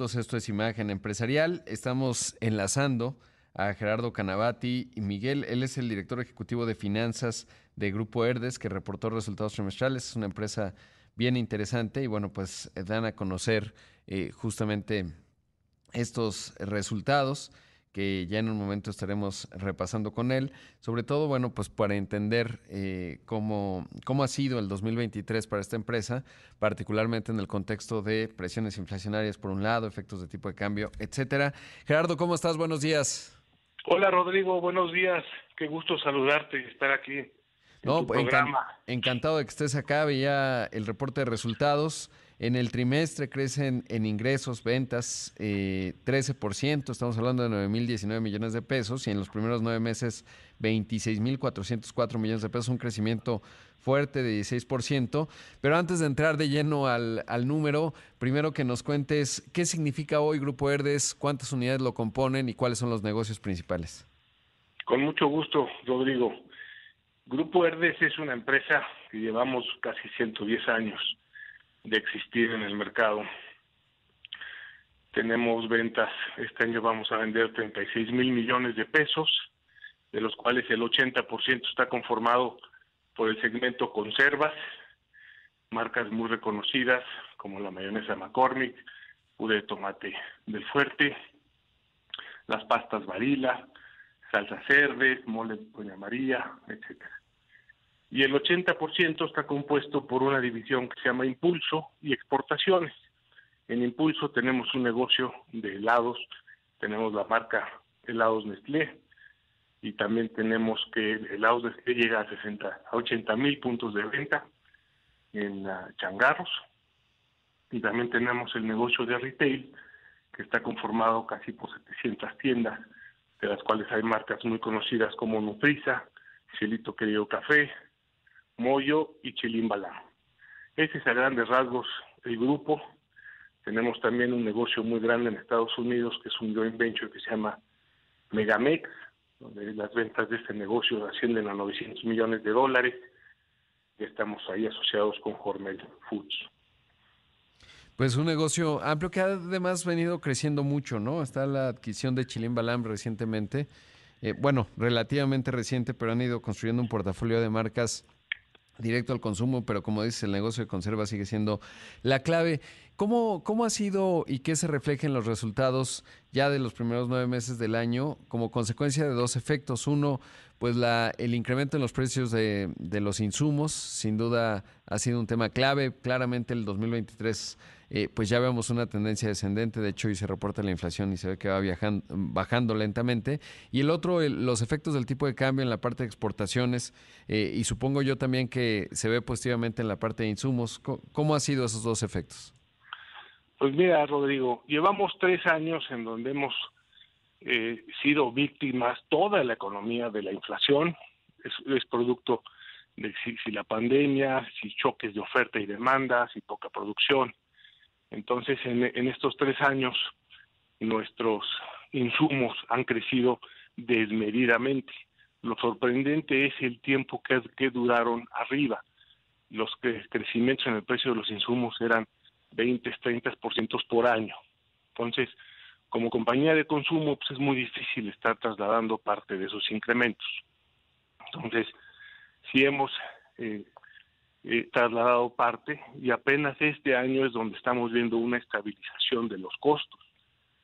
Esto es Imagen Empresarial. Estamos enlazando a Gerardo Canavati y Miguel. Él es el director ejecutivo de finanzas de Grupo Herdes, que reportó resultados trimestrales. Es una empresa bien interesante y bueno, pues dan a conocer eh, justamente estos resultados que ya en un momento estaremos repasando con él, sobre todo, bueno, pues para entender eh, cómo, cómo ha sido el 2023 para esta empresa, particularmente en el contexto de presiones inflacionarias por un lado, efectos de tipo de cambio, etcétera. Gerardo, ¿cómo estás? Buenos días. Hola Rodrigo, buenos días. Qué gusto saludarte y estar aquí. no, pues, encantado de que estés acá. Veía el reporte de resultados. En el trimestre crecen en ingresos, ventas, eh, 13%, estamos hablando de 9.019 millones de pesos, y en los primeros nueve meses 26.404 millones de pesos, un crecimiento fuerte de 16%. Pero antes de entrar de lleno al, al número, primero que nos cuentes qué significa hoy Grupo Herdes, cuántas unidades lo componen y cuáles son los negocios principales. Con mucho gusto, Rodrigo. Grupo Herdes es una empresa que llevamos casi 110 años de existir en el mercado. Tenemos ventas, este año vamos a vender 36 mil millones de pesos, de los cuales el 80% está conformado por el segmento conservas, marcas muy reconocidas como la mayonesa McCormick, puré de tomate del Fuerte, las pastas Varila, salsa cerdes, mole Doña María, etcétera y el 80% está compuesto por una división que se llama Impulso y Exportaciones. En Impulso tenemos un negocio de helados, tenemos la marca Helados Nestlé y también tenemos que Helados Nestlé llega a 60 a 80 mil puntos de venta en changarros y también tenemos el negocio de retail que está conformado casi por 700 tiendas de las cuales hay marcas muy conocidas como Nutrisa, Cielito Querido Café, Moyo y Chilimbalá. Ese es a grandes rasgos el grupo. Tenemos también un negocio muy grande en Estados Unidos que es un joint venture que se llama Megamex, donde las ventas de este negocio ascienden a 900 millones de dólares y estamos ahí asociados con Hormel Foods. Pues un negocio amplio que además ha venido creciendo mucho, ¿no? Está la adquisición de Chilimbalam recientemente, eh, bueno, relativamente reciente, pero han ido construyendo un portafolio de marcas directo al consumo, pero como dices, el negocio de conserva sigue siendo la clave. ¿Cómo, ¿Cómo ha sido y qué se refleja en los resultados ya de los primeros nueve meses del año como consecuencia de dos efectos? Uno, pues la, el incremento en los precios de, de los insumos, sin duda ha sido un tema clave. Claramente el 2023 eh, pues ya vemos una tendencia descendente, de hecho hoy se reporta la inflación y se ve que va viajando, bajando lentamente. Y el otro, los efectos del tipo de cambio en la parte de exportaciones eh, y supongo yo también que se ve positivamente en la parte de insumos. ¿Cómo, han sido esos dos efectos? Pues mira, Rodrigo, llevamos tres años en donde hemos eh, sido víctimas toda la economía de la inflación, es, producto de si, la pandemia, si choques de oferta y demanda, si poca producción. Entonces, en, estos tres años, nuestros insumos han crecido desmedidamente. Lo sorprendente es el tiempo que, duraron arriba. Los crecimientos en el precio de los insumos eran 20, 30% por año. Entonces, como compañía de consumo, pues es muy difícil estar trasladando parte de esos incrementos. Entonces, si hemos eh, eh, trasladado parte y apenas este año es donde estamos viendo una estabilización de los costos,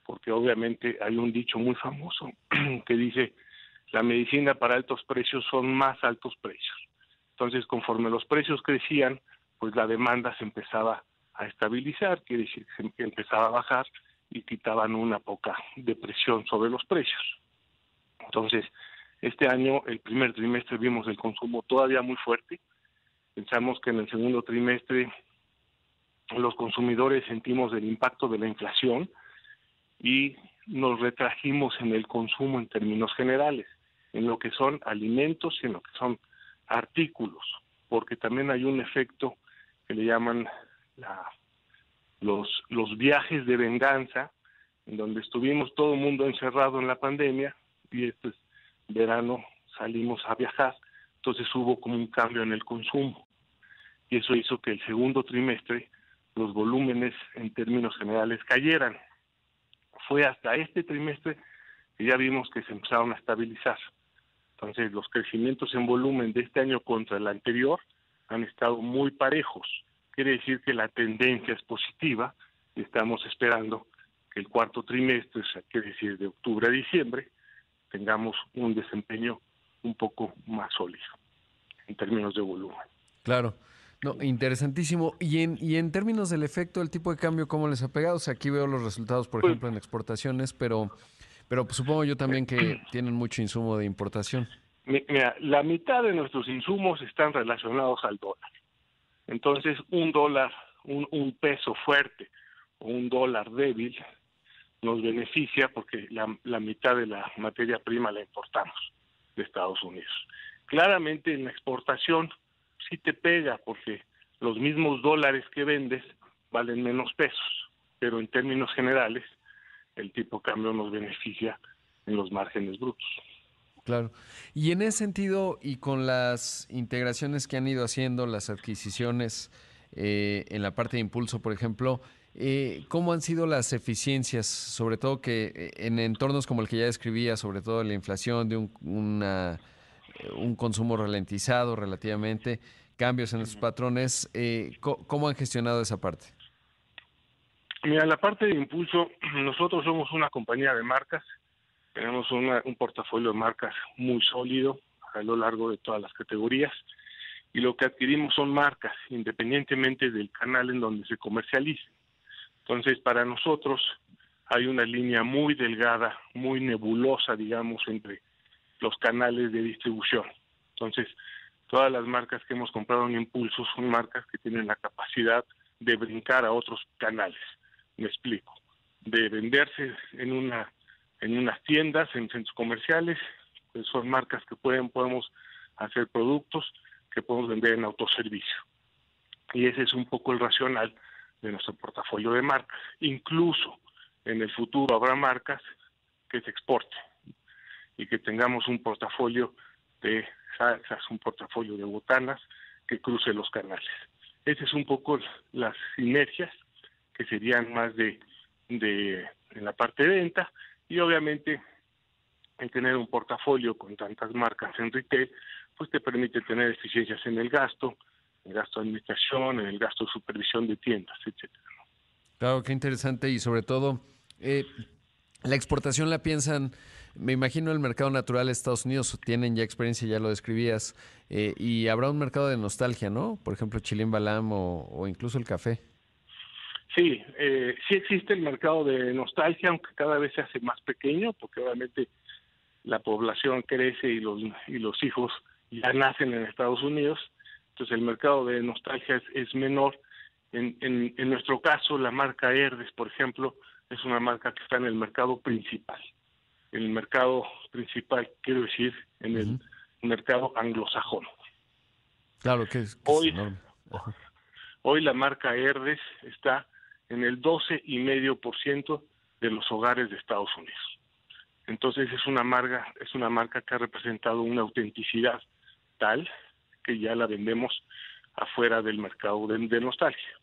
porque obviamente hay un dicho muy famoso que dice la medicina para altos precios son más altos precios. Entonces, conforme los precios crecían, pues la demanda se empezaba a estabilizar, quiere decir que se empezaba a bajar y quitaban una poca depresión sobre los precios. Entonces, este año, el primer trimestre, vimos el consumo todavía muy fuerte, Pensamos que en el segundo trimestre los consumidores sentimos el impacto de la inflación y nos retrajimos en el consumo en términos generales, en lo que son alimentos y en lo que son artículos, porque también hay un efecto que le llaman los, los viajes de venganza, en donde estuvimos todo el mundo encerrado en la pandemia y este verano salimos a viajar, entonces hubo como un cambio en el consumo y eso hizo que el segundo trimestre los volúmenes en términos generales cayeran. Fue hasta este trimestre que ya vimos que se empezaron a estabilizar. Entonces, los crecimientos en volumen de este año contra el anterior han estado muy parejos. Quiere decir que la tendencia es positiva y estamos esperando que el cuarto trimestre, o sea, quiere decir de octubre a diciembre, tengamos un desempeño un poco más sólido en términos de volumen. Claro. No, interesantísimo. Y en, y en términos del efecto del tipo de cambio, ¿cómo les ha pegado? O sea, aquí veo los resultados, por pues ejemplo, en exportaciones, pero, pero supongo yo también que tienen mucho insumo de importación. Mira, la mitad de nuestros insumos están relacionados al dólar. Entonces, un dólar, un, un peso fuerte o un dólar débil nos beneficia porque la, la mitad de la materia prima la importamos de Estados Unidos. Claramente en la exportación sí te pega porque los mismos dólares que vendes valen menos pesos, pero en términos generales el tipo cambio nos beneficia en los márgenes brutos. Claro. Y en ese sentido, y con las integraciones que han ido haciendo, las adquisiciones eh, en la parte de impulso, por ejemplo, eh, ¿cómo han sido las eficiencias? Sobre todo que eh, en entornos como el que ya describía, sobre todo la inflación, de un, una un consumo ralentizado relativamente, cambios en esos patrones. Eh, ¿Cómo han gestionado esa parte? Mira, la parte de impulso, nosotros somos una compañía de marcas, tenemos un portafolio de marcas muy sólido a lo largo de todas las categorías y lo que adquirimos son marcas independientemente del canal en donde se comercialice. Entonces, para nosotros hay una línea muy delgada, muy nebulosa, digamos, entre los canales de distribución. Entonces, todas las marcas que hemos comprado en Impulso son marcas que tienen la capacidad de brincar a otros canales. Me explico. De venderse en una en unas tiendas, en centros comerciales, pues son marcas que pueden podemos hacer productos que podemos vender en autoservicio. Y ese es un poco el racional de nuestro portafolio de marcas. Incluso en el futuro habrá marcas que se exporten y que tengamos un portafolio de salsas, un portafolio de botanas que cruce los canales. Esas es un poco las sinergias que serían más de, de en la parte de venta y obviamente el tener un portafolio con tantas marcas en retail, pues te permite tener eficiencias en el gasto, en el gasto de administración, en el gasto de supervisión de tiendas, etcétera. Claro, qué interesante y sobre todo eh, la exportación la piensan me imagino el mercado natural de Estados Unidos, tienen ya experiencia, ya lo describías, eh, y habrá un mercado de nostalgia, ¿no? Por ejemplo, Chilín Balam o, incluso el café. Sí, eh, sí existe el mercado de nostalgia, aunque cada vez se hace más pequeño, porque obviamente la población crece y los, y los hijos ya nacen en Estados Unidos, entonces el mercado de nostalgia es, menor. En, en, en nuestro caso, la marca Herdes, por ejemplo, es una marca que está en el mercado principal en el mercado principal, quiero decir, en el mercado anglosajón. Claro que es, hoy, hoy la marca Herdes está en el 12,5% de los hogares de Estados Unidos. Entonces es una marca, es una marca que ha representado una autenticidad tal que ya la vendemos afuera del mercado de, de nostalgia.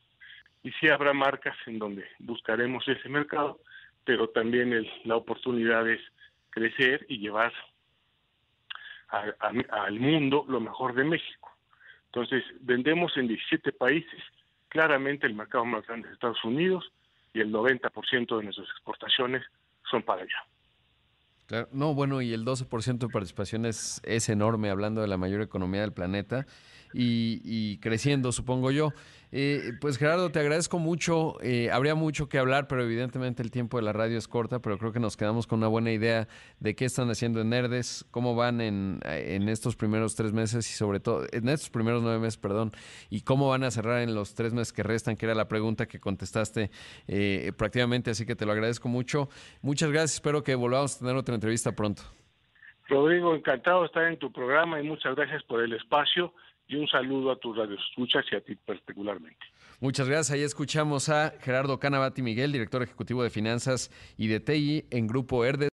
Y sí habrá marcas en donde buscaremos ese mercado, pero también el, la oportunidad es crecer y llevar al mundo lo mejor de México. Entonces, vendemos en 17 países, claramente el mercado más grande es Estados Unidos y el 90% de nuestras exportaciones son para allá. no, bueno, y el 12% de participación es, es enorme, hablando de la mayor economía del planeta y, creciendo, supongo yo. Eh, pues Gerardo, te agradezco mucho. Eh, habría mucho que hablar, pero evidentemente el tiempo de la radio es corta, pero creo que nos quedamos con una buena idea de qué están haciendo en Nerdes, cómo van en, en estos primeros tres meses y sobre todo, en estos primeros nueve meses, perdón, y cómo van a cerrar en los tres meses que restan, que era la pregunta que contestaste eh, prácticamente, así que te lo agradezco mucho. Muchas gracias, espero que volvamos a tener otra entrevista pronto. Rodrigo, encantado de estar en tu programa y muchas gracias por el espacio y un saludo a tus radioescuchas y a ti particularmente. Muchas gracias. Ahí escuchamos a Gerardo Canabati Miguel, director ejecutivo de finanzas y de TI en Grupo Herde.